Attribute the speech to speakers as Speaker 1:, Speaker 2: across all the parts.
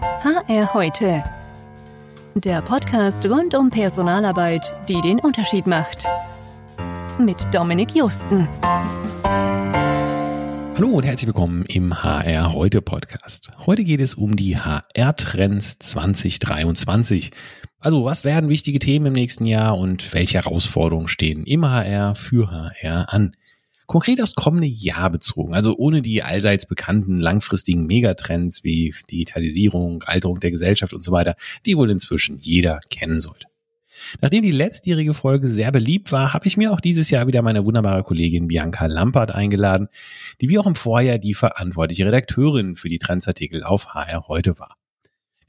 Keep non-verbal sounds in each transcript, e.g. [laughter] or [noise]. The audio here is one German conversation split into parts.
Speaker 1: HR heute. Der Podcast rund um Personalarbeit, die den Unterschied macht. Mit Dominik Justen.
Speaker 2: Hallo und herzlich willkommen im HR heute Podcast. Heute geht es um die HR-Trends 2023. Also was werden wichtige Themen im nächsten Jahr und welche Herausforderungen stehen im HR für HR an? Konkret aufs kommende Jahr bezogen, also ohne die allseits bekannten langfristigen Megatrends wie Digitalisierung, Alterung der Gesellschaft und so weiter, die wohl inzwischen jeder kennen sollte. Nachdem die letztjährige Folge sehr beliebt war, habe ich mir auch dieses Jahr wieder meine wunderbare Kollegin Bianca Lampert eingeladen, die wie auch im Vorjahr die verantwortliche Redakteurin für die Trendsartikel auf HR heute war.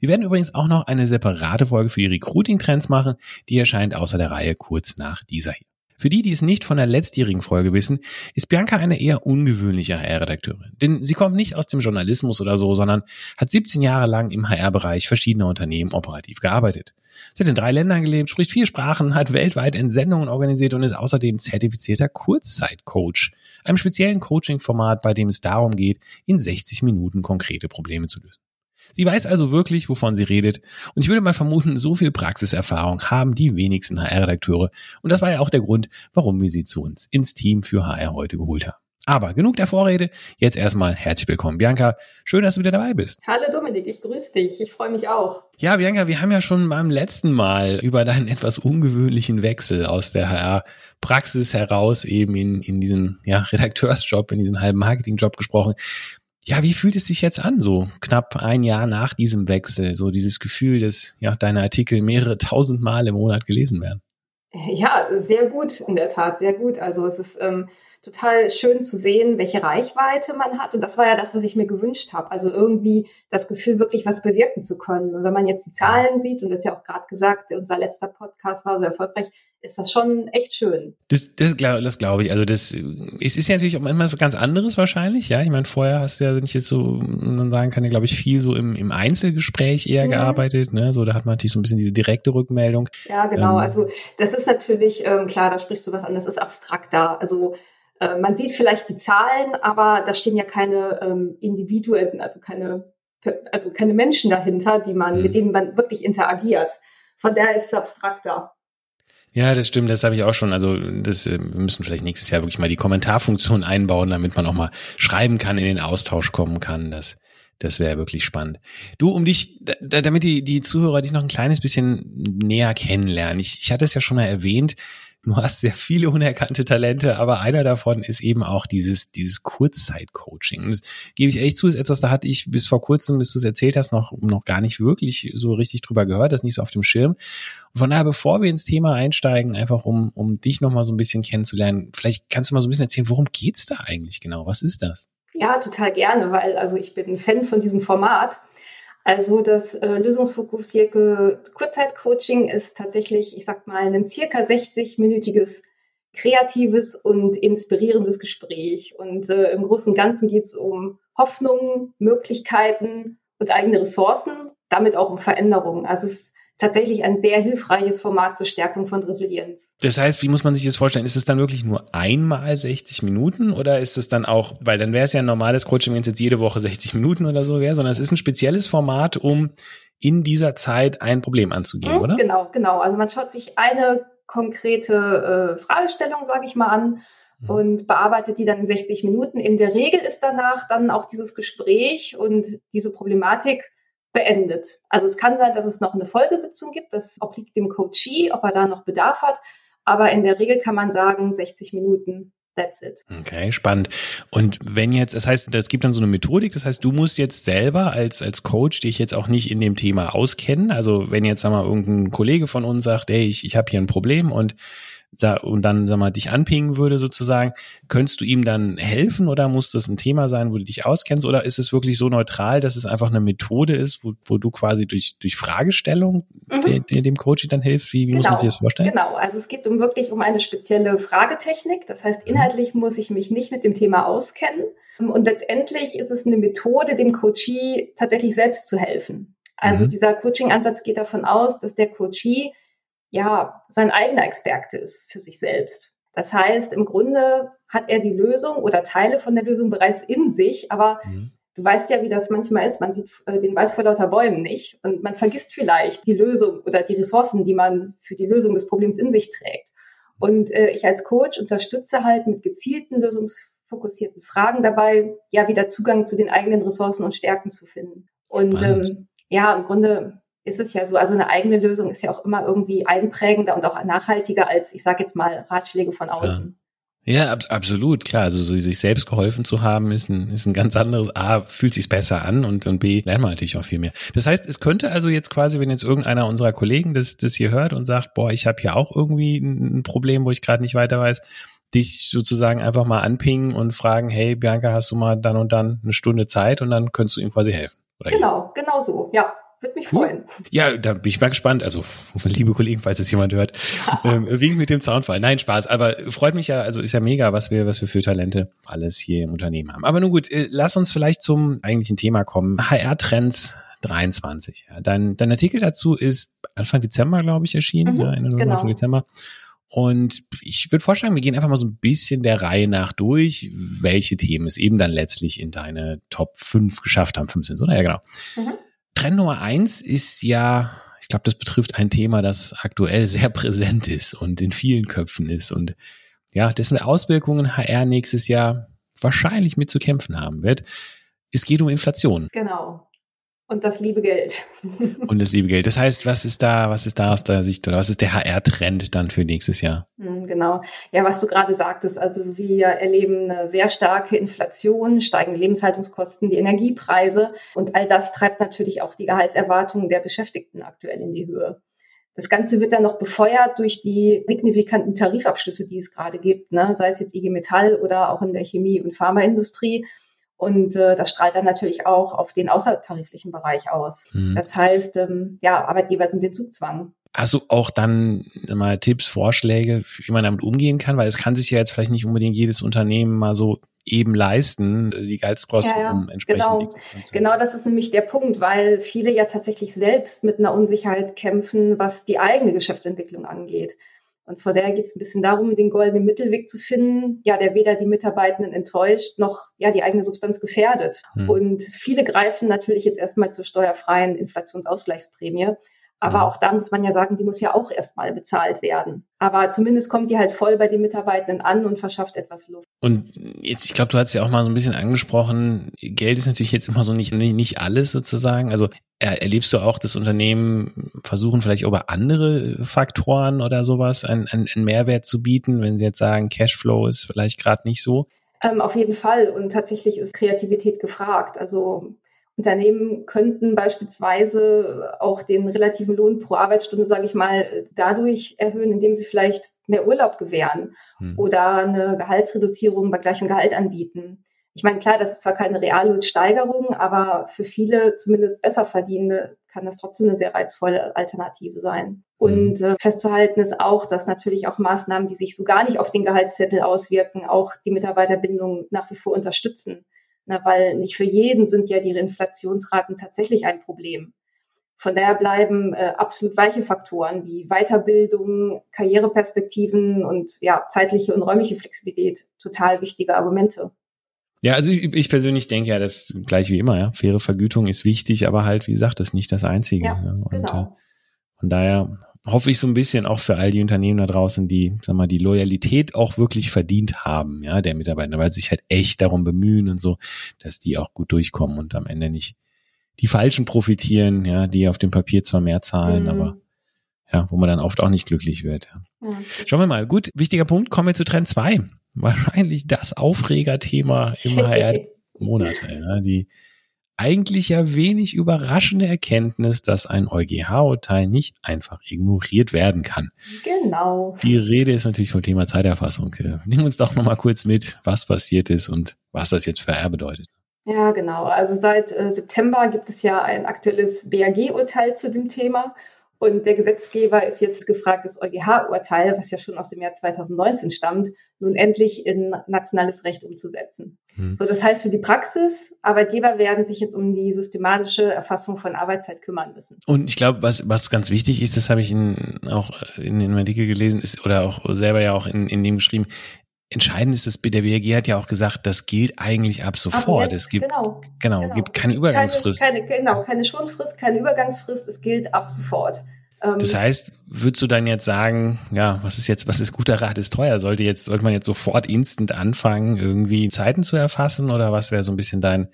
Speaker 2: Wir werden übrigens auch noch eine separate Folge für die Recruiting-Trends machen, die erscheint außer der Reihe kurz nach dieser hier. Für die, die es nicht von der letztjährigen Folge wissen, ist Bianca eine eher ungewöhnliche HR-Redakteurin. Denn sie kommt nicht aus dem Journalismus oder so, sondern hat 17 Jahre lang im HR-Bereich verschiedener Unternehmen operativ gearbeitet. Sie hat in drei Ländern gelebt, spricht vier Sprachen, hat weltweit Entsendungen organisiert und ist außerdem zertifizierter Kurzzeitcoach, einem speziellen Coaching-Format, bei dem es darum geht, in 60 Minuten konkrete Probleme zu lösen. Sie weiß also wirklich, wovon sie redet. Und ich würde mal vermuten, so viel Praxiserfahrung haben die wenigsten HR-Redakteure. Und das war ja auch der Grund, warum wir sie zu uns ins Team für HR heute geholt haben. Aber genug der Vorrede. Jetzt erstmal herzlich willkommen, Bianca. Schön, dass du wieder dabei bist.
Speaker 3: Hallo Dominik, ich grüße dich. Ich freue mich auch.
Speaker 2: Ja, Bianca, wir haben ja schon beim letzten Mal über deinen etwas ungewöhnlichen Wechsel aus der HR-Praxis heraus eben in, in diesen ja, Redakteursjob, in diesen halben Marketingjob gesprochen. Ja, wie fühlt es sich jetzt an, so knapp ein Jahr nach diesem Wechsel, so dieses Gefühl, dass ja deine Artikel mehrere tausend Mal im Monat gelesen werden?
Speaker 3: Ja, sehr gut, in der Tat, sehr gut. Also es ist ähm, total schön zu sehen, welche Reichweite man hat. Und das war ja das, was ich mir gewünscht habe. Also irgendwie das Gefühl, wirklich was bewirken zu können. Und wenn man jetzt die Zahlen sieht, und das ist ja auch gerade gesagt, unser letzter Podcast war so erfolgreich, ist das schon echt schön.
Speaker 2: Das, das, das glaube ich. Also das es ist ja natürlich auch manchmal so ganz anderes wahrscheinlich. Ja, ich meine, vorher hast du ja, wenn ich jetzt so sagen kann, ja, glaube ich, viel so im, im Einzelgespräch eher mhm. gearbeitet. Ne? So, da hat man natürlich so ein bisschen diese direkte Rückmeldung.
Speaker 3: Ja, genau. Ähm, also das ist natürlich, ähm, klar, da sprichst du was an, das ist abstrakter. Also äh, man sieht vielleicht die Zahlen, aber da stehen ja keine ähm, Individuen, also keine, also keine Menschen dahinter, die man, mhm. mit denen man wirklich interagiert. Von daher ist es abstrakter.
Speaker 2: Ja, das stimmt, das habe ich auch schon. Also das, äh, wir müssen vielleicht nächstes Jahr wirklich mal die Kommentarfunktion [laughs] einbauen, damit man auch mal schreiben kann, in den Austausch kommen kann. Das, das wäre wirklich spannend. Du, um dich, damit die, die Zuhörer dich noch ein kleines bisschen näher kennenlernen. Ich, ich hatte es ja schon mal erwähnt, du hast sehr viele unerkannte Talente, aber einer davon ist eben auch dieses, dieses Kurzzeitcoaching. Das gebe ich echt zu, ist etwas, da hatte ich bis vor kurzem, bis du es erzählt hast, noch, noch gar nicht wirklich so richtig drüber gehört, das nicht so auf dem Schirm. Und von daher, bevor wir ins Thema einsteigen, einfach um, um dich noch mal so ein bisschen kennenzulernen, vielleicht kannst du mal so ein bisschen erzählen, worum geht's da eigentlich genau? Was ist das?
Speaker 3: Ja, total gerne, weil also ich bin ein Fan von diesem Format. Also das äh, lösungsfokussierte Kurzzeitcoaching ist tatsächlich, ich sag mal, ein circa 60-minütiges kreatives und inspirierendes Gespräch. Und äh, im Großen und Ganzen geht es um Hoffnungen, Möglichkeiten und eigene Ressourcen, damit auch um Veränderungen. Also es tatsächlich ein sehr hilfreiches Format zur Stärkung von Resilienz.
Speaker 2: Das heißt, wie muss man sich das vorstellen? Ist es dann wirklich nur einmal 60 Minuten oder ist es dann auch, weil dann wäre es ja ein normales Coaching, wenn es jetzt jede Woche 60 Minuten oder so wäre, sondern es ist ein spezielles Format, um in dieser Zeit ein Problem anzugehen, mhm, oder?
Speaker 3: Genau, genau. Also man schaut sich eine konkrete äh, Fragestellung, sage ich mal, an mhm. und bearbeitet die dann in 60 Minuten. In der Regel ist danach dann auch dieses Gespräch und diese Problematik beendet. Also es kann sein, dass es noch eine Folgesitzung gibt. Das obliegt dem Coachee, ob er da noch Bedarf hat. Aber in der Regel kann man sagen, 60 Minuten That's it.
Speaker 2: Okay, spannend. Und wenn jetzt, das heißt, es gibt dann so eine Methodik, das heißt, du musst jetzt selber als, als Coach dich jetzt auch nicht in dem Thema auskennen. Also wenn jetzt, sag mal, irgendein Kollege von uns sagt, ey, ich, ich habe hier ein Problem und da, und dann, sag mal, dich anpingen würde sozusagen, könntest du ihm dann helfen oder muss das ein Thema sein, wo du dich auskennst oder ist es wirklich so neutral, dass es einfach eine Methode ist, wo, wo du quasi durch, durch Fragestellung mhm. de, de, dem Coach dann hilfst? Wie, wie genau. muss man sich das vorstellen?
Speaker 3: Genau, also es geht um wirklich um eine spezielle Fragetechnik. Das heißt, mhm. inhaltlich mhm. muss ich mich nicht mit dem Thema auskennen. Und letztendlich ist es eine Methode, dem Coachee tatsächlich selbst zu helfen. Also mhm. dieser Coaching-Ansatz geht davon aus, dass der Coachee ja, sein eigener Experte ist für sich selbst. Das heißt, im Grunde hat er die Lösung oder Teile von der Lösung bereits in sich, aber mhm. du weißt ja, wie das manchmal ist. Man sieht äh, den Wald vor lauter Bäumen nicht und man vergisst vielleicht die Lösung oder die Ressourcen, die man für die Lösung des Problems in sich trägt. Und äh, ich als Coach unterstütze halt mit gezielten lösungsfokussierten Fragen dabei, ja, wieder Zugang zu den eigenen Ressourcen und Stärken zu finden. Und ähm, ja, im Grunde ist es ja so, also eine eigene Lösung ist ja auch immer irgendwie einprägender und auch nachhaltiger als, ich sage jetzt mal, Ratschläge von außen.
Speaker 2: Ja, ab, absolut, klar. Also so sich selbst geholfen zu haben, ist ein, ist ein ganz anderes. A, fühlt sich besser an und, und B, lernt man natürlich auch viel mehr. Das heißt, es könnte also jetzt quasi, wenn jetzt irgendeiner unserer Kollegen das, das hier hört und sagt, boah, ich habe hier auch irgendwie ein Problem, wo ich gerade nicht weiter weiß, dich sozusagen einfach mal anpingen und fragen, hey Bianca, hast du mal dann und dann eine Stunde Zeit und dann könntest du ihm quasi helfen.
Speaker 3: genau, genau so, ja. Würde mich freuen.
Speaker 2: Ja, da bin ich mal gespannt. Also, liebe Kollegen, falls es jemand hört, [laughs] ähm, wink mit dem Soundfall. Nein, Spaß. Aber freut mich ja, also ist ja mega, was wir, was wir für Talente alles hier im Unternehmen haben. Aber nun gut, äh, lass uns vielleicht zum eigentlichen Thema kommen. HR-Trends 23. Ja, dein, dein Artikel dazu ist Anfang Dezember, glaube ich, erschienen. Mhm, ja, Ende genau. Anfang Dezember. Und ich würde vorschlagen, wir gehen einfach mal so ein bisschen der Reihe nach durch, welche Themen es eben dann letztlich in deine Top 5 geschafft haben. 15, oder? Ja, genau. Mhm. Trend Nummer eins ist ja, ich glaube, das betrifft ein Thema, das aktuell sehr präsent ist und in vielen Köpfen ist und ja, dessen Auswirkungen HR nächstes Jahr wahrscheinlich mit zu kämpfen haben wird. Es geht um Inflation.
Speaker 3: Genau. Und das liebe Geld. [laughs]
Speaker 2: Und das liebe Geld. Das heißt, was ist da, was ist da aus der Sicht oder was ist der HR-Trend dann für nächstes Jahr?
Speaker 3: Hm, genau. Ja, was du gerade sagtest, also wir erleben eine sehr starke Inflation, steigende Lebenshaltungskosten, die Energiepreise und all das treibt natürlich auch die Gehaltserwartungen der Beschäftigten aktuell in die Höhe. Das Ganze wird dann noch befeuert durch die signifikanten Tarifabschlüsse, die es gerade gibt, ne? sei es jetzt IG Metall oder auch in der Chemie- und Pharmaindustrie. Und äh, das strahlt dann natürlich auch auf den außertariflichen Bereich aus. Mhm. Das heißt, ähm, ja, Arbeitgeber sind in Zugzwang.
Speaker 2: Hast du auch dann mal Tipps, Vorschläge, wie man damit umgehen kann? Weil es kann sich ja jetzt vielleicht nicht unbedingt jedes Unternehmen mal so eben leisten, die Gehaltskosten
Speaker 3: ja, ja,
Speaker 2: um entsprechend
Speaker 3: genau. Genau, das ist nämlich der Punkt, weil viele ja tatsächlich selbst mit einer Unsicherheit kämpfen, was die eigene Geschäftsentwicklung angeht. Und von daher geht es ein bisschen darum, den goldenen Mittelweg zu finden, ja, der weder die Mitarbeitenden enttäuscht noch ja die eigene Substanz gefährdet. Hm. Und viele greifen natürlich jetzt erstmal zur steuerfreien Inflationsausgleichsprämie. Aber mhm. auch da muss man ja sagen, die muss ja auch erstmal bezahlt werden. Aber zumindest kommt die halt voll bei den Mitarbeitenden an und verschafft etwas Luft.
Speaker 2: Und jetzt, ich glaube, du hast ja auch mal so ein bisschen angesprochen, Geld ist natürlich jetzt immer so nicht, nicht alles sozusagen. Also erlebst du auch, dass Unternehmen versuchen vielleicht über andere Faktoren oder sowas einen, einen Mehrwert zu bieten, wenn sie jetzt sagen, Cashflow ist vielleicht gerade nicht so?
Speaker 3: Ähm, auf jeden Fall. Und tatsächlich ist Kreativität gefragt. Also Unternehmen könnten beispielsweise auch den relativen Lohn pro Arbeitsstunde, sage ich mal, dadurch erhöhen, indem sie vielleicht mehr Urlaub gewähren hm. oder eine Gehaltsreduzierung bei gleichem Gehalt anbieten. Ich meine, klar, das ist zwar keine Reallohnsteigerung, aber für viele, zumindest besser verdienende, kann das trotzdem eine sehr reizvolle Alternative sein. Hm. Und äh, festzuhalten ist auch, dass natürlich auch Maßnahmen, die sich so gar nicht auf den Gehaltszettel auswirken, auch die Mitarbeiterbindung nach wie vor unterstützen. Na, weil nicht für jeden sind ja die Inflationsraten tatsächlich ein Problem. Von daher bleiben äh, absolut weiche Faktoren wie Weiterbildung, Karriereperspektiven und ja, zeitliche und räumliche Flexibilität total wichtige Argumente.
Speaker 2: Ja, also ich, ich persönlich denke ja, das gleich wie immer, ja. Faire Vergütung ist wichtig, aber halt, wie gesagt, das ist nicht das Einzige. Ja, ja. Und genau. äh, von daher hoffe ich so ein bisschen auch für all die Unternehmen da draußen, die, sag mal, die Loyalität auch wirklich verdient haben, ja, der Mitarbeiter, weil sie sich halt echt darum bemühen und so, dass die auch gut durchkommen und am Ende nicht die Falschen profitieren, ja, die auf dem Papier zwar mehr zahlen, mhm. aber ja, wo man dann oft auch nicht glücklich wird. Ja. Schauen wir mal. Gut, wichtiger Punkt. Kommen wir zu Trend 2. Wahrscheinlich das Aufregerthema im HR-Monat. [laughs] Ja, die eigentlich ja wenig überraschende Erkenntnis, dass ein EuGH-Urteil nicht einfach ignoriert werden kann.
Speaker 3: Genau.
Speaker 2: Die Rede ist natürlich vom Thema Zeiterfassung. Nimm uns doch nochmal kurz mit, was passiert ist und was das jetzt für R bedeutet.
Speaker 3: Ja, genau. Also seit äh, September gibt es ja ein aktuelles BAG-Urteil zu dem Thema. Und der Gesetzgeber ist jetzt gefragt, das EuGH-Urteil, was ja schon aus dem Jahr 2019 stammt, nun endlich in nationales Recht umzusetzen. Hm. So, das heißt für die Praxis, Arbeitgeber werden sich jetzt um die systematische Erfassung von Arbeitszeit kümmern müssen.
Speaker 2: Und ich glaube, was, was ganz wichtig ist, das habe ich in, auch in dem Artikel gelesen, ist oder auch selber ja auch in, in dem geschrieben, entscheidend ist, dass der BRG hat ja auch gesagt, das gilt eigentlich ab sofort. Jetzt, es gibt genau, genau, genau, gibt keine Übergangsfrist.
Speaker 3: Keine, keine, genau, keine Schonfrist, keine Übergangsfrist. Es gilt ab sofort.
Speaker 2: Ähm, das heißt, würdest du dann jetzt sagen, ja, was ist jetzt, was ist guter Rat ist teuer? Sollte jetzt, sollte man jetzt sofort instant anfangen, irgendwie Zeiten zu erfassen oder was wäre so ein bisschen dein,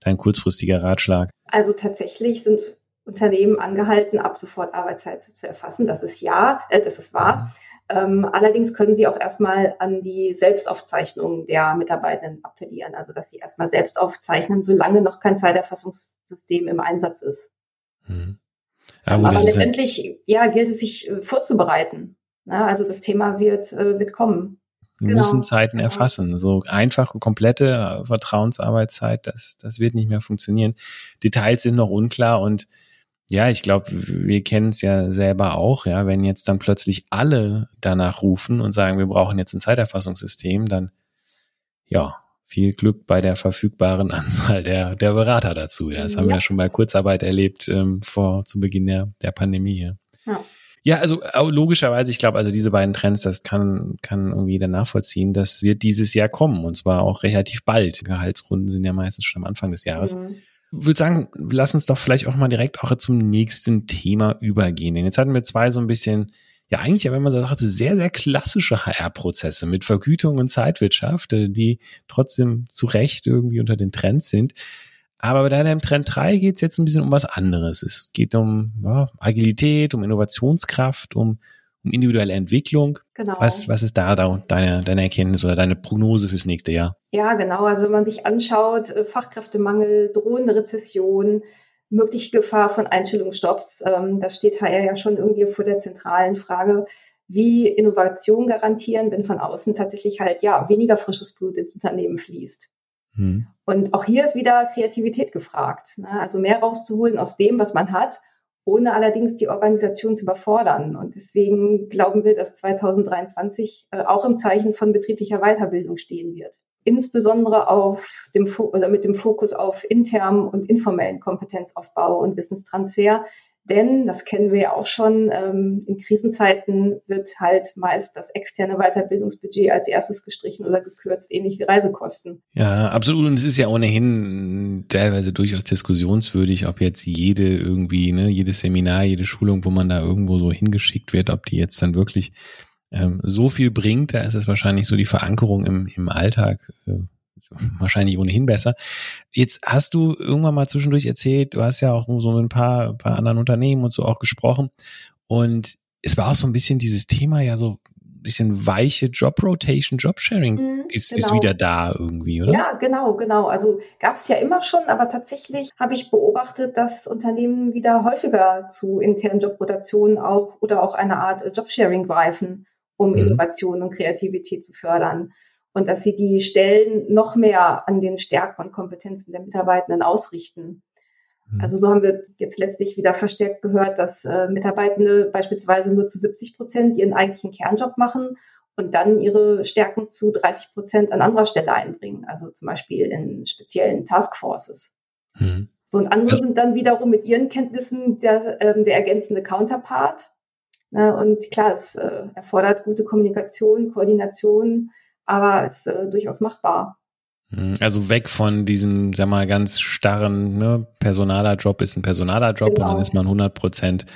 Speaker 2: dein kurzfristiger Ratschlag?
Speaker 3: Also tatsächlich sind Unternehmen angehalten, ab sofort Arbeitszeit zu erfassen. Das ist ja, äh, das ist wahr. Ähm, allerdings können sie auch erstmal an die Selbstaufzeichnung der Mitarbeitenden appellieren, also dass sie erstmal selbst aufzeichnen, solange noch kein Zeiterfassungssystem im Einsatz ist. Hm. Ja, gut, Aber letztendlich ja, gilt es sich äh, vorzubereiten. Ja, also das Thema wird, äh, wird kommen.
Speaker 2: Wir genau. müssen Zeiten genau. erfassen. So einfache, komplette äh, Vertrauensarbeitszeit, das, das wird nicht mehr funktionieren. Details sind noch unklar und ja, ich glaube, wir kennen es ja selber auch, ja, wenn jetzt dann plötzlich alle danach rufen und sagen, wir brauchen jetzt ein Zeiterfassungssystem, dann ja, viel Glück bei der verfügbaren [laughs] Anzahl der, der Berater dazu. Das ja. haben wir ja schon bei Kurzarbeit erlebt ähm, vor zu Beginn der, der Pandemie. Ja. ja, also logischerweise, ich glaube, also diese beiden Trends, das kann, kann irgendwie jeder nachvollziehen. Das wird dieses Jahr kommen und zwar auch relativ bald. Gehaltsrunden sind ja meistens schon am Anfang des Jahres. Mhm würde sagen, lass uns doch vielleicht auch mal direkt auch zum nächsten Thema übergehen. Denn jetzt hatten wir zwei so ein bisschen, ja eigentlich, wenn man so sagt, sehr, sehr klassische HR-Prozesse mit Vergütung und Zeitwirtschaft, äh, die trotzdem zu Recht irgendwie unter den Trends sind. Aber bei deinem Trend 3 geht es jetzt ein bisschen um was anderes. Es geht um ja, Agilität, um Innovationskraft, um um individuelle Entwicklung. Genau. Was, was ist da deine, deine Erkenntnis oder deine Prognose fürs nächste Jahr?
Speaker 3: Ja, genau. Also wenn man sich anschaut, äh, Fachkräftemangel, drohende Rezession, mögliche Gefahr von Einstellungsstopps, ähm, da steht HR ja schon irgendwie vor der zentralen Frage, wie Innovation garantieren, wenn von außen tatsächlich halt ja weniger frisches Blut ins Unternehmen fließt. Hm. Und auch hier ist wieder Kreativität gefragt. Ne? Also mehr rauszuholen aus dem, was man hat ohne allerdings die Organisation zu überfordern. Und deswegen glauben wir, dass 2023 äh, auch im Zeichen von betrieblicher Weiterbildung stehen wird. Insbesondere auf dem, oder mit dem Fokus auf internen und informellen Kompetenzaufbau und Wissenstransfer, denn, das kennen wir ja auch schon, ähm, in Krisenzeiten wird halt meist das externe Weiterbildungsbudget als erstes gestrichen oder gekürzt, ähnlich wie Reisekosten.
Speaker 2: Ja, absolut. Und es ist ja ohnehin teilweise durchaus diskussionswürdig, ob jetzt jede irgendwie, ne, jedes Seminar, jede Schulung, wo man da irgendwo so hingeschickt wird, ob die jetzt dann wirklich ähm, so viel bringt. Da ist es wahrscheinlich so die Verankerung im, im Alltag. Äh, wahrscheinlich ohnehin besser. Jetzt hast du irgendwann mal zwischendurch erzählt, du hast ja auch so mit ein paar, paar anderen Unternehmen und so auch gesprochen. Und es war auch so ein bisschen dieses Thema ja so ein bisschen weiche Job Rotation, Job Sharing mhm, ist, genau. ist wieder da irgendwie, oder?
Speaker 3: Ja, genau, genau. Also gab es ja immer schon, aber tatsächlich habe ich beobachtet, dass Unternehmen wieder häufiger zu internen Jobrotationen auch oder auch eine Art Jobsharing greifen, um mhm. Innovation und Kreativität zu fördern und dass sie die Stellen noch mehr an den Stärken und Kompetenzen der Mitarbeitenden ausrichten. Mhm. Also so haben wir jetzt letztlich wieder verstärkt gehört, dass äh, Mitarbeitende beispielsweise nur zu 70 Prozent ihren eigentlichen Kernjob machen und dann ihre Stärken zu 30 Prozent an anderer Stelle einbringen, also zum Beispiel in speziellen Taskforces. Mhm. So und andere sind dann wiederum mit ihren Kenntnissen der, ähm, der ergänzende Counterpart. Ne? Und klar, es äh, erfordert gute Kommunikation, Koordination, aber ist äh, durchaus machbar.
Speaker 2: Hm, also weg von diesem, sag mal, ganz starren, ne, personaler Job ist ein personaler Job genau. und dann ist man 100 Prozent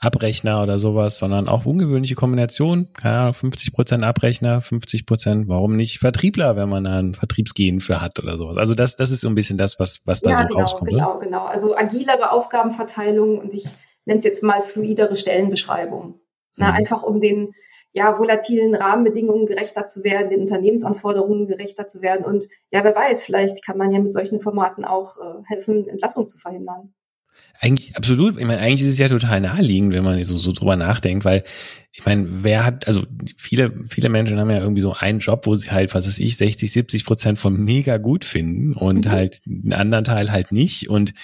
Speaker 2: Abrechner oder sowas, sondern auch ungewöhnliche Kombination, keine Ahnung, 50 Prozent Abrechner, 50 Prozent, warum nicht Vertriebler, wenn man da ein Vertriebsgehen für hat oder sowas. Also das, das ist so ein bisschen das, was, was da ja, so
Speaker 3: genau,
Speaker 2: rauskommt.
Speaker 3: Genau, oder? genau. Also agilere Aufgabenverteilung und ich nenne es jetzt mal fluidere Stellenbeschreibung. Na, mhm. einfach um den, ja, volatilen Rahmenbedingungen gerechter zu werden, den Unternehmensanforderungen gerechter zu werden. Und ja, wer weiß, vielleicht kann man ja mit solchen Formaten auch äh, helfen, Entlassung zu verhindern.
Speaker 2: Eigentlich absolut. Ich meine, eigentlich ist es ja total naheliegend, wenn man so, so drüber nachdenkt, weil ich meine, wer hat, also viele, viele Menschen haben ja irgendwie so einen Job, wo sie halt, was weiß ich, 60, 70 Prozent von mega gut finden und mhm. halt einen anderen Teil halt nicht. Und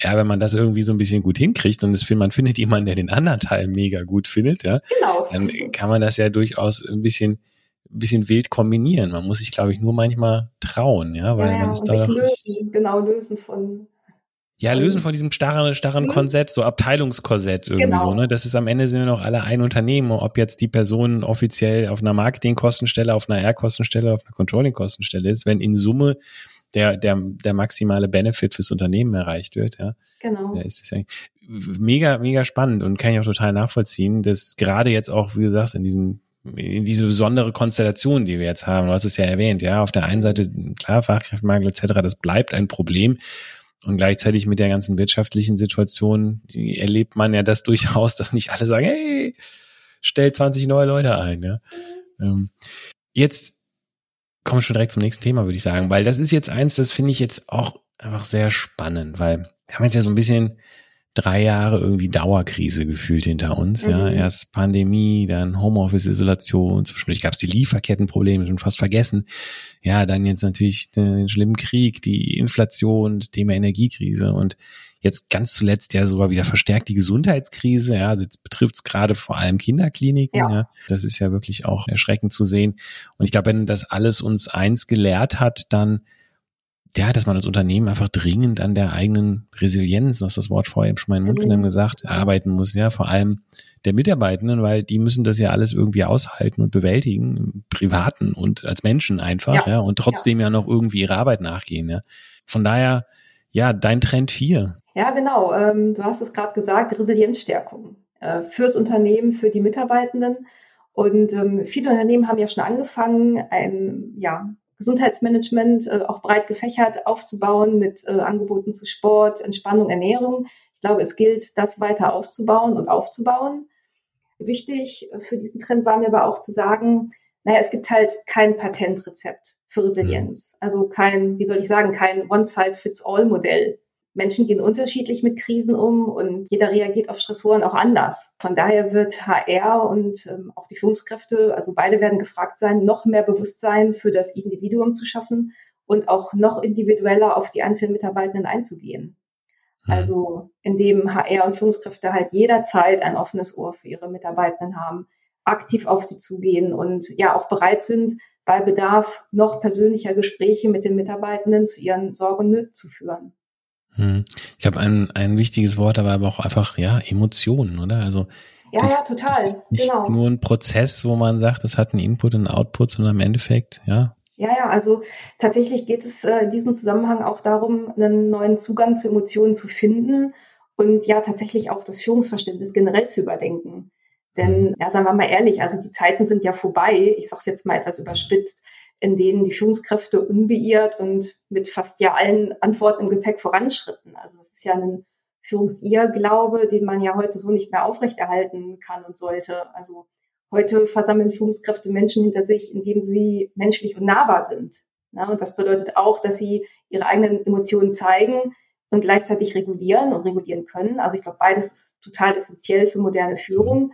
Speaker 2: ja, wenn man das irgendwie so ein bisschen gut hinkriegt und es, man findet jemanden, der den anderen Teil mega gut findet, ja, genau. dann kann man das ja durchaus ein bisschen, ein bisschen wild kombinieren. Man muss sich, glaube ich, nur manchmal trauen, ja, weil ja, man ist da
Speaker 3: lösen, genau lösen von
Speaker 2: Ja, lösen von diesem starren, starren mhm. Korsett, so Abteilungskorsett irgendwie genau. so, ne? Das ist am Ende sind wir noch alle ein Unternehmen, ob jetzt die Person offiziell auf einer Marketingkostenstelle, auf einer R-Kostenstelle, auf einer Controlling-Kostenstelle ist, wenn in Summe der, der, der maximale Benefit fürs Unternehmen erreicht wird, ja.
Speaker 3: Genau.
Speaker 2: Ja, ist mega, mega spannend und kann ich auch total nachvollziehen, dass gerade jetzt auch, wie du sagst, in diesem in diese besondere Konstellation, die wir jetzt haben. Du hast es ja erwähnt, ja. Auf der einen Seite, klar, Fachkräftemangel etc., das bleibt ein Problem. Und gleichzeitig mit der ganzen wirtschaftlichen Situation erlebt man ja das durchaus, dass nicht alle sagen, hey, stell 20 neue Leute ein. Ja. Ähm, jetzt kommen wir schon direkt zum nächsten Thema, würde ich sagen, weil das ist jetzt eins, das finde ich jetzt auch einfach sehr spannend, weil wir haben jetzt ja so ein bisschen drei Jahre irgendwie Dauerkrise gefühlt hinter uns. Mhm. Ja, erst Pandemie, dann Homeoffice-Isolation, zwischendurch gab es die Lieferkettenprobleme, schon fast vergessen. Ja, dann jetzt natürlich den schlimmen Krieg, die Inflation, das Thema Energiekrise und jetzt ganz zuletzt ja sogar wieder verstärkt die Gesundheitskrise. Ja, also jetzt betrifft es gerade vor allem Kinderkliniken. Ja. ja. Das ist ja wirklich auch erschreckend zu sehen. Und ich glaube, wenn das alles uns eins gelehrt hat, dann ja, dass man als Unternehmen einfach dringend an der eigenen Resilienz, du hast das Wort vorher eben schon mal in den Mund mhm. genommen gesagt, arbeiten muss, ja, vor allem der Mitarbeitenden, weil die müssen das ja alles irgendwie aushalten und bewältigen, im privaten und als Menschen einfach, ja, ja und trotzdem ja. ja. noch irgendwie ihre Arbeit nachgehen, ja. Von daher, ja, dein Trend hier.
Speaker 3: Ja, genau. Ähm, du hast es gerade gesagt, Resilienzstärkung äh, fürs Unternehmen, für die Mitarbeitenden. Und ähm, viele Unternehmen haben ja schon angefangen, ein ja, Gesundheitsmanagement äh, auch breit gefächert aufzubauen mit äh, Angeboten zu Sport, Entspannung, Ernährung. Ich glaube, es gilt, das weiter auszubauen und aufzubauen. Wichtig für diesen Trend war mir aber auch zu sagen, naja, es gibt halt kein Patentrezept für Resilienz. Also kein, wie soll ich sagen, kein One-Size-Fits-All-Modell. Menschen gehen unterschiedlich mit Krisen um und jeder reagiert auf Stressoren auch anders. Von daher wird HR und ähm, auch die Führungskräfte, also beide werden gefragt sein, noch mehr Bewusstsein für das Individuum zu schaffen und auch noch individueller auf die einzelnen Mitarbeitenden einzugehen. Mhm. Also indem HR und Führungskräfte halt jederzeit ein offenes Ohr für ihre Mitarbeitenden haben, aktiv auf sie zugehen und ja auch bereit sind, bei Bedarf noch persönlicher Gespräche mit den Mitarbeitenden zu ihren Sorgen und Nöten zu führen.
Speaker 2: Hm. Ich glaube, ein, ein wichtiges Wort aber auch einfach, ja, Emotionen, oder? Also,
Speaker 3: ja, das, ja, total. Das ist
Speaker 2: nicht genau. nur ein Prozess, wo man sagt, das hat einen Input und einen Output, sondern im Endeffekt, ja.
Speaker 3: Ja, ja, also tatsächlich geht es äh, in diesem Zusammenhang auch darum, einen neuen Zugang zu Emotionen zu finden und ja, tatsächlich auch das Führungsverständnis generell zu überdenken. Denn, hm. ja, sagen wir mal ehrlich, also die Zeiten sind ja vorbei, ich sage es jetzt mal etwas überspitzt, in denen die Führungskräfte unbeirrt und mit fast ja allen Antworten im Gepäck voranschritten. Also das ist ja ein Führungsirrglaube, den man ja heute so nicht mehr aufrechterhalten kann und sollte. Also heute versammeln Führungskräfte Menschen hinter sich, indem sie menschlich und nahbar sind. Ja, und das bedeutet auch, dass sie ihre eigenen Emotionen zeigen und gleichzeitig regulieren und regulieren können. Also ich glaube, beides ist total essentiell für moderne Führung.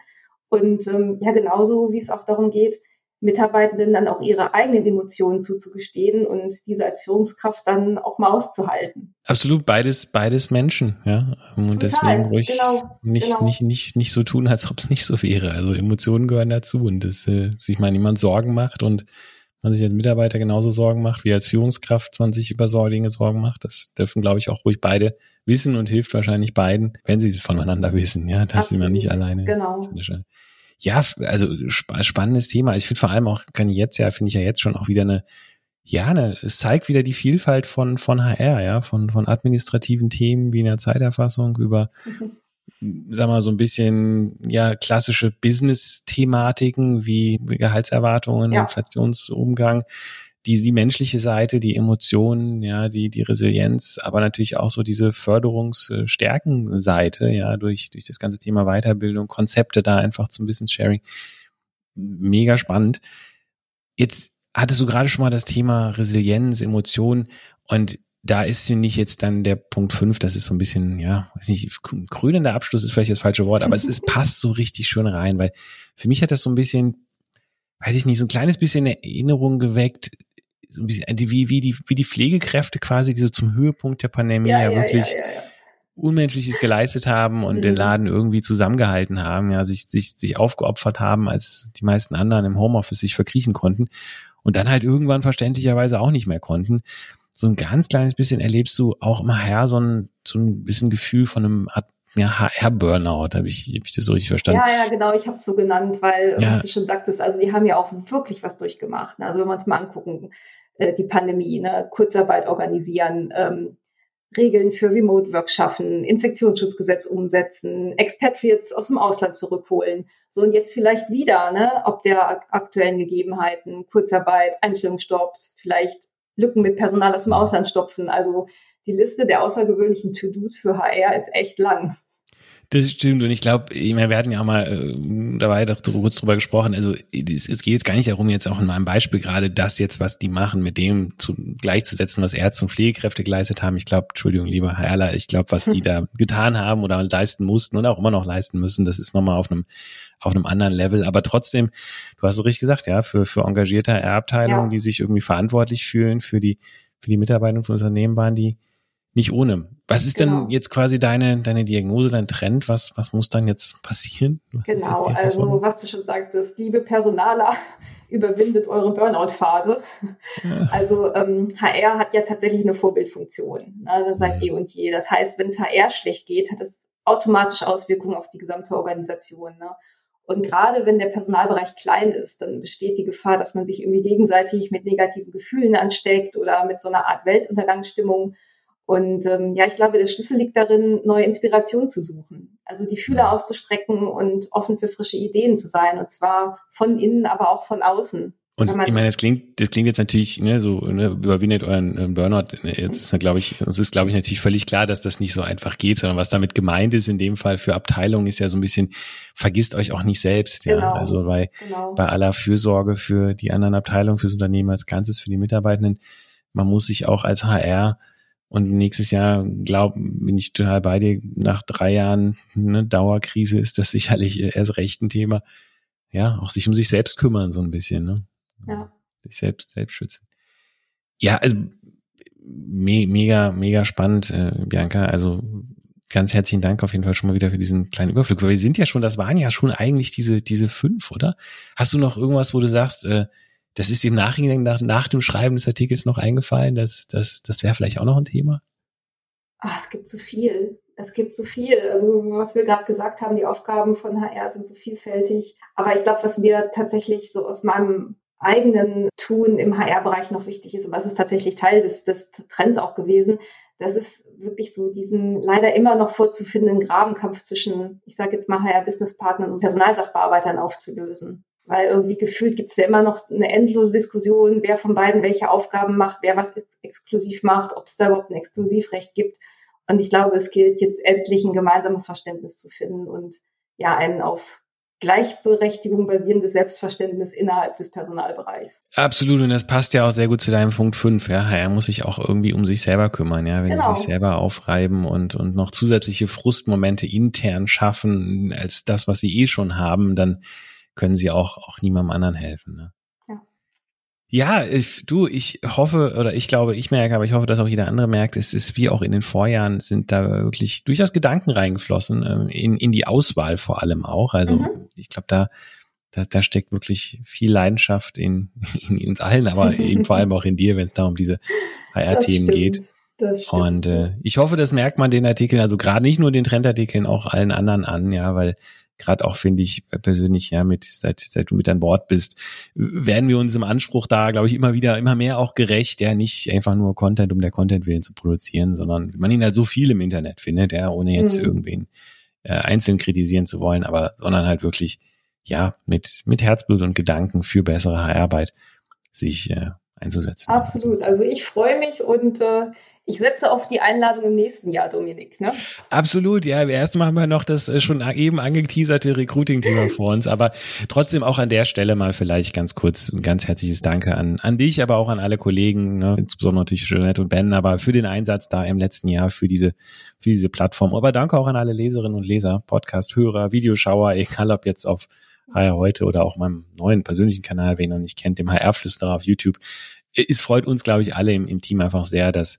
Speaker 3: Und ähm, ja, genauso wie es auch darum geht, Mitarbeitenden dann auch ihre eigenen Emotionen zuzugestehen und diese als Führungskraft dann auch mal auszuhalten.
Speaker 2: Absolut, beides, beides Menschen, ja. Und Total, deswegen ruhig genau, nicht, genau. nicht, nicht, nicht so tun, als ob es nicht so wäre. Also Emotionen gehören dazu und dass äh, sich mal niemand Sorgen macht und man sich als Mitarbeiter genauso Sorgen macht, wie als Führungskraft 20 über Dinge Sorgen macht. Das dürfen, glaube ich, auch ruhig beide wissen und hilft wahrscheinlich beiden, wenn sie voneinander wissen, ja, dass Absolut, sie mal nicht alleine
Speaker 3: genau.
Speaker 2: Ja, also sp spannendes Thema. Ich finde vor allem auch, kann ich jetzt ja, finde ich ja jetzt schon auch wieder eine, ja, eine, es zeigt wieder die Vielfalt von, von HR, ja, von, von administrativen Themen wie in der Zeiterfassung über, mhm. [laughs] sag mal, so ein bisschen, ja, klassische Business-Thematiken wie Gehaltserwartungen, ja. Inflationsumgang die, die menschliche Seite, die Emotionen, ja, die, die Resilienz, aber natürlich auch so diese Förderungsstärkenseite, ja, durch, durch das ganze Thema Weiterbildung, Konzepte da einfach zum Wissenssharing. Mega spannend. Jetzt hattest du gerade schon mal das Thema Resilienz, Emotionen und da ist für mich jetzt dann der Punkt fünf. das ist so ein bisschen, ja, weiß nicht, krönender Abschluss ist vielleicht das falsche Wort, aber es ist, [laughs] passt so richtig schön rein, weil für mich hat das so ein bisschen, weiß ich nicht, so ein kleines bisschen Erinnerung geweckt, so ein bisschen, wie, wie, die, wie die Pflegekräfte quasi, die so zum Höhepunkt der Pandemie ja, ja, ja wirklich ja, Unmenschliches geleistet haben und mhm. den Laden irgendwie zusammengehalten haben, ja, sich, sich, sich aufgeopfert haben, als die meisten anderen im Homeoffice sich verkriechen konnten und dann halt irgendwann verständlicherweise auch nicht mehr konnten. So ein ganz kleines bisschen erlebst du auch immer her so ein, so ein bisschen Gefühl von einem Art ja, HR-Burnout, habe ich, hab ich das so richtig verstanden?
Speaker 3: Ja, ja, genau, ich habe es so genannt, weil, ja. was du schon sagtest, also die haben ja auch wirklich was durchgemacht. Ne? Also wenn wir uns mal angucken, äh, die Pandemie, ne? Kurzarbeit organisieren, ähm, Regeln für Remote Work schaffen, Infektionsschutzgesetz umsetzen, Expatriates aus dem Ausland zurückholen. So und jetzt vielleicht wieder, ne, ob der aktuellen Gegebenheiten, Kurzarbeit, Einstellungsstopps, vielleicht Lücken mit Personal aus dem Ausland stopfen. Also die Liste der außergewöhnlichen To-Dos für HR ist echt lang.
Speaker 2: Das stimmt und ich glaube, wir werden ja auch mal äh, dabei doch kurz drüber gesprochen. Also es, es geht jetzt gar nicht darum, jetzt auch in meinem Beispiel gerade das jetzt, was die machen, mit dem zu, gleichzusetzen, was Ärzte und Pflegekräfte geleistet haben. Ich glaube, Entschuldigung, lieber Herr Erler, ich glaube, was die [laughs] da getan haben oder leisten mussten und auch immer noch leisten müssen, das ist nochmal auf einem auf einem anderen Level. Aber trotzdem, du hast es richtig gesagt, ja, für, für engagierte R-Abteilungen, ja. die sich irgendwie verantwortlich fühlen für die, für die Mitarbeiter von Unternehmen waren die nicht ohne. Was ist genau. denn jetzt quasi deine, deine Diagnose, dein Trend? Was, was muss dann jetzt passieren? Was
Speaker 3: genau, also was du schon sagtest, liebe Personaler, [laughs] überwindet eure Burnout-Phase. Ja. Also ähm, HR hat ja tatsächlich eine Vorbildfunktion, ne, seit ja. eh und je. Das heißt, wenn es HR schlecht geht, hat es automatisch Auswirkungen auf die gesamte Organisation. Ne? Und gerade wenn der Personalbereich klein ist, dann besteht die Gefahr, dass man sich irgendwie gegenseitig mit negativen Gefühlen ansteckt oder mit so einer Art Weltuntergangsstimmung. Und ähm, ja, ich glaube, der Schlüssel liegt darin, neue Inspiration zu suchen. Also die Fühler auszustrecken und offen für frische Ideen zu sein. Und zwar von innen, aber auch von außen.
Speaker 2: Und ich meine, das klingt, das klingt jetzt natürlich, ne, so, ne, überwindet euren äh, Burnout. Jetzt ist, glaube ich, es ist, glaube ich, natürlich völlig klar, dass das nicht so einfach geht, sondern was damit gemeint ist in dem Fall für Abteilungen ist ja so ein bisschen, vergisst euch auch nicht selbst, ja. Genau, also bei, genau. bei aller Fürsorge für die anderen Abteilungen, fürs Unternehmen als Ganzes, für die Mitarbeitenden, man muss sich auch als HR und nächstes Jahr, glaub, bin ich total bei dir, nach drei Jahren ne, Dauerkrise ist das sicherlich erst recht ein Thema. Ja, auch sich um sich selbst kümmern, so ein bisschen, ne? Ja. Sich selbst, selbst schützen. Ja, also me mega, mega spannend, äh, Bianca. Also ganz herzlichen Dank auf jeden Fall schon mal wieder für diesen kleinen Überflug. Weil wir sind ja schon, das waren ja schon eigentlich diese, diese fünf, oder? Hast du noch irgendwas, wo du sagst, äh, das ist im Nachhinein nach, nach dem Schreiben des Artikels noch eingefallen, dass das, das wäre vielleicht auch noch ein Thema?
Speaker 3: Ach, es gibt so viel. Es gibt so viel. Also was wir gerade gesagt haben, die Aufgaben von HR sind so vielfältig. Aber ich glaube, was mir tatsächlich so aus meinem eigenen Tun im HR-Bereich noch wichtig ist, aber es ist tatsächlich Teil des, des Trends auch gewesen, das ist wirklich so diesen leider immer noch vorzufindenden Grabenkampf zwischen, ich sage jetzt mal HR-Businesspartnern und Personalsachbearbeitern aufzulösen. Weil irgendwie gefühlt gibt es ja immer noch eine endlose Diskussion, wer von beiden welche Aufgaben macht, wer was ex exklusiv macht, ob es da überhaupt ein Exklusivrecht gibt. Und ich glaube, es gilt jetzt endlich ein gemeinsames Verständnis zu finden und ja, einen auf Gleichberechtigung basierendes Selbstverständnis innerhalb des Personalbereichs.
Speaker 2: Absolut, und das passt ja auch sehr gut zu deinem Punkt 5. Ja, er muss sich auch irgendwie um sich selber kümmern, ja, wenn genau. sie sich selber aufreiben und, und noch zusätzliche Frustmomente intern schaffen, als das, was sie eh schon haben, dann können sie auch, auch niemandem anderen helfen. Ne? Ja, ich, du, ich hoffe oder ich glaube, ich merke, aber ich hoffe, dass auch jeder andere merkt, es ist wie auch in den Vorjahren sind da wirklich durchaus Gedanken reingeflossen, ähm, in, in die Auswahl vor allem auch. Also mhm. ich glaube, da, da, da steckt wirklich viel Leidenschaft in, [laughs] in uns allen, aber eben vor allem auch in dir, wenn es da um diese HR-Themen geht. Und äh, ich hoffe, das merkt man den Artikeln, also gerade nicht nur den Trendartikeln, auch allen anderen an, ja, weil gerade auch finde ich persönlich, ja, mit, seit, seit du mit an Bord bist, werden wir uns im Anspruch da, glaube ich, immer wieder, immer mehr auch gerecht, ja, nicht einfach nur Content, um der Content willen zu produzieren, sondern man ihn halt so viel im Internet findet, ja, ohne jetzt mhm. irgendwen äh, einzeln kritisieren zu wollen, aber, sondern halt wirklich, ja, mit, mit Herzblut und Gedanken für bessere Arbeit sich äh, einzusetzen.
Speaker 3: Absolut. Also ich freue mich und äh, ich setze auf die Einladung im nächsten Jahr, Dominik. Ne?
Speaker 2: Absolut, ja. Erstmal haben wir noch das äh, schon eben angeteaserte Recruiting-Thema [laughs] vor uns, aber trotzdem auch an der Stelle mal vielleicht ganz kurz ein ganz herzliches Danke an, an dich, aber auch an alle Kollegen, ne? insbesondere natürlich Jeanette und Ben, aber für den Einsatz da im letzten Jahr für diese, für diese Plattform. Aber danke auch an alle Leserinnen und Leser, Podcast-Hörer, Videoschauer, egal ob jetzt auf HR heute oder auch meinem neuen persönlichen Kanal, wer ihn noch nicht kennt, dem HR-Flüsterer auf YouTube. Es freut uns, glaube ich, alle im, im Team einfach sehr, dass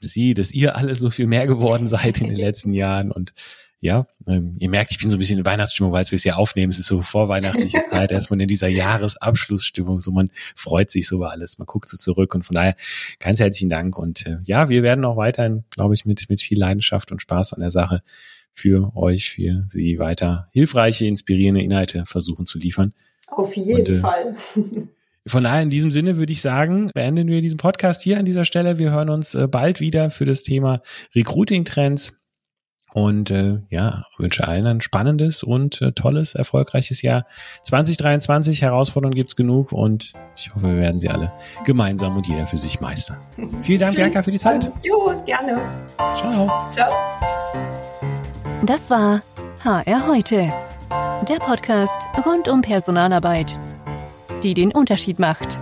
Speaker 2: Sie, dass ihr alle so viel mehr geworden seid in den [laughs] letzten Jahren und ja, ähm, ihr merkt, ich bin so ein bisschen in Weihnachtsstimmung, weil wir es ja aufnehmen. Es ist so vorweihnachtliche [laughs] Zeit, erstmal in dieser Jahresabschlussstimmung. So man freut sich so über alles, man guckt so zurück und von daher ganz herzlichen Dank. Und äh, ja, wir werden auch weiterhin, glaube ich, mit, mit viel Leidenschaft und Spaß an der Sache für euch, für Sie weiter hilfreiche, inspirierende Inhalte versuchen zu liefern.
Speaker 3: Auf jeden und, äh, Fall. [laughs]
Speaker 2: Von daher in diesem Sinne würde ich sagen, beenden wir diesen Podcast hier an dieser Stelle. Wir hören uns äh, bald wieder für das Thema Recruiting-Trends. Und äh, ja, wünsche allen ein spannendes und äh, tolles, erfolgreiches Jahr. 2023 Herausforderungen gibt's genug und ich hoffe, wir werden sie alle gemeinsam und jeder für sich meistern. [laughs] Vielen Dank, Bianca, für die Zeit.
Speaker 3: Jo, gerne.
Speaker 2: Ciao. Ciao.
Speaker 1: Das war HR heute, der Podcast rund um Personalarbeit, die den Unterschied macht.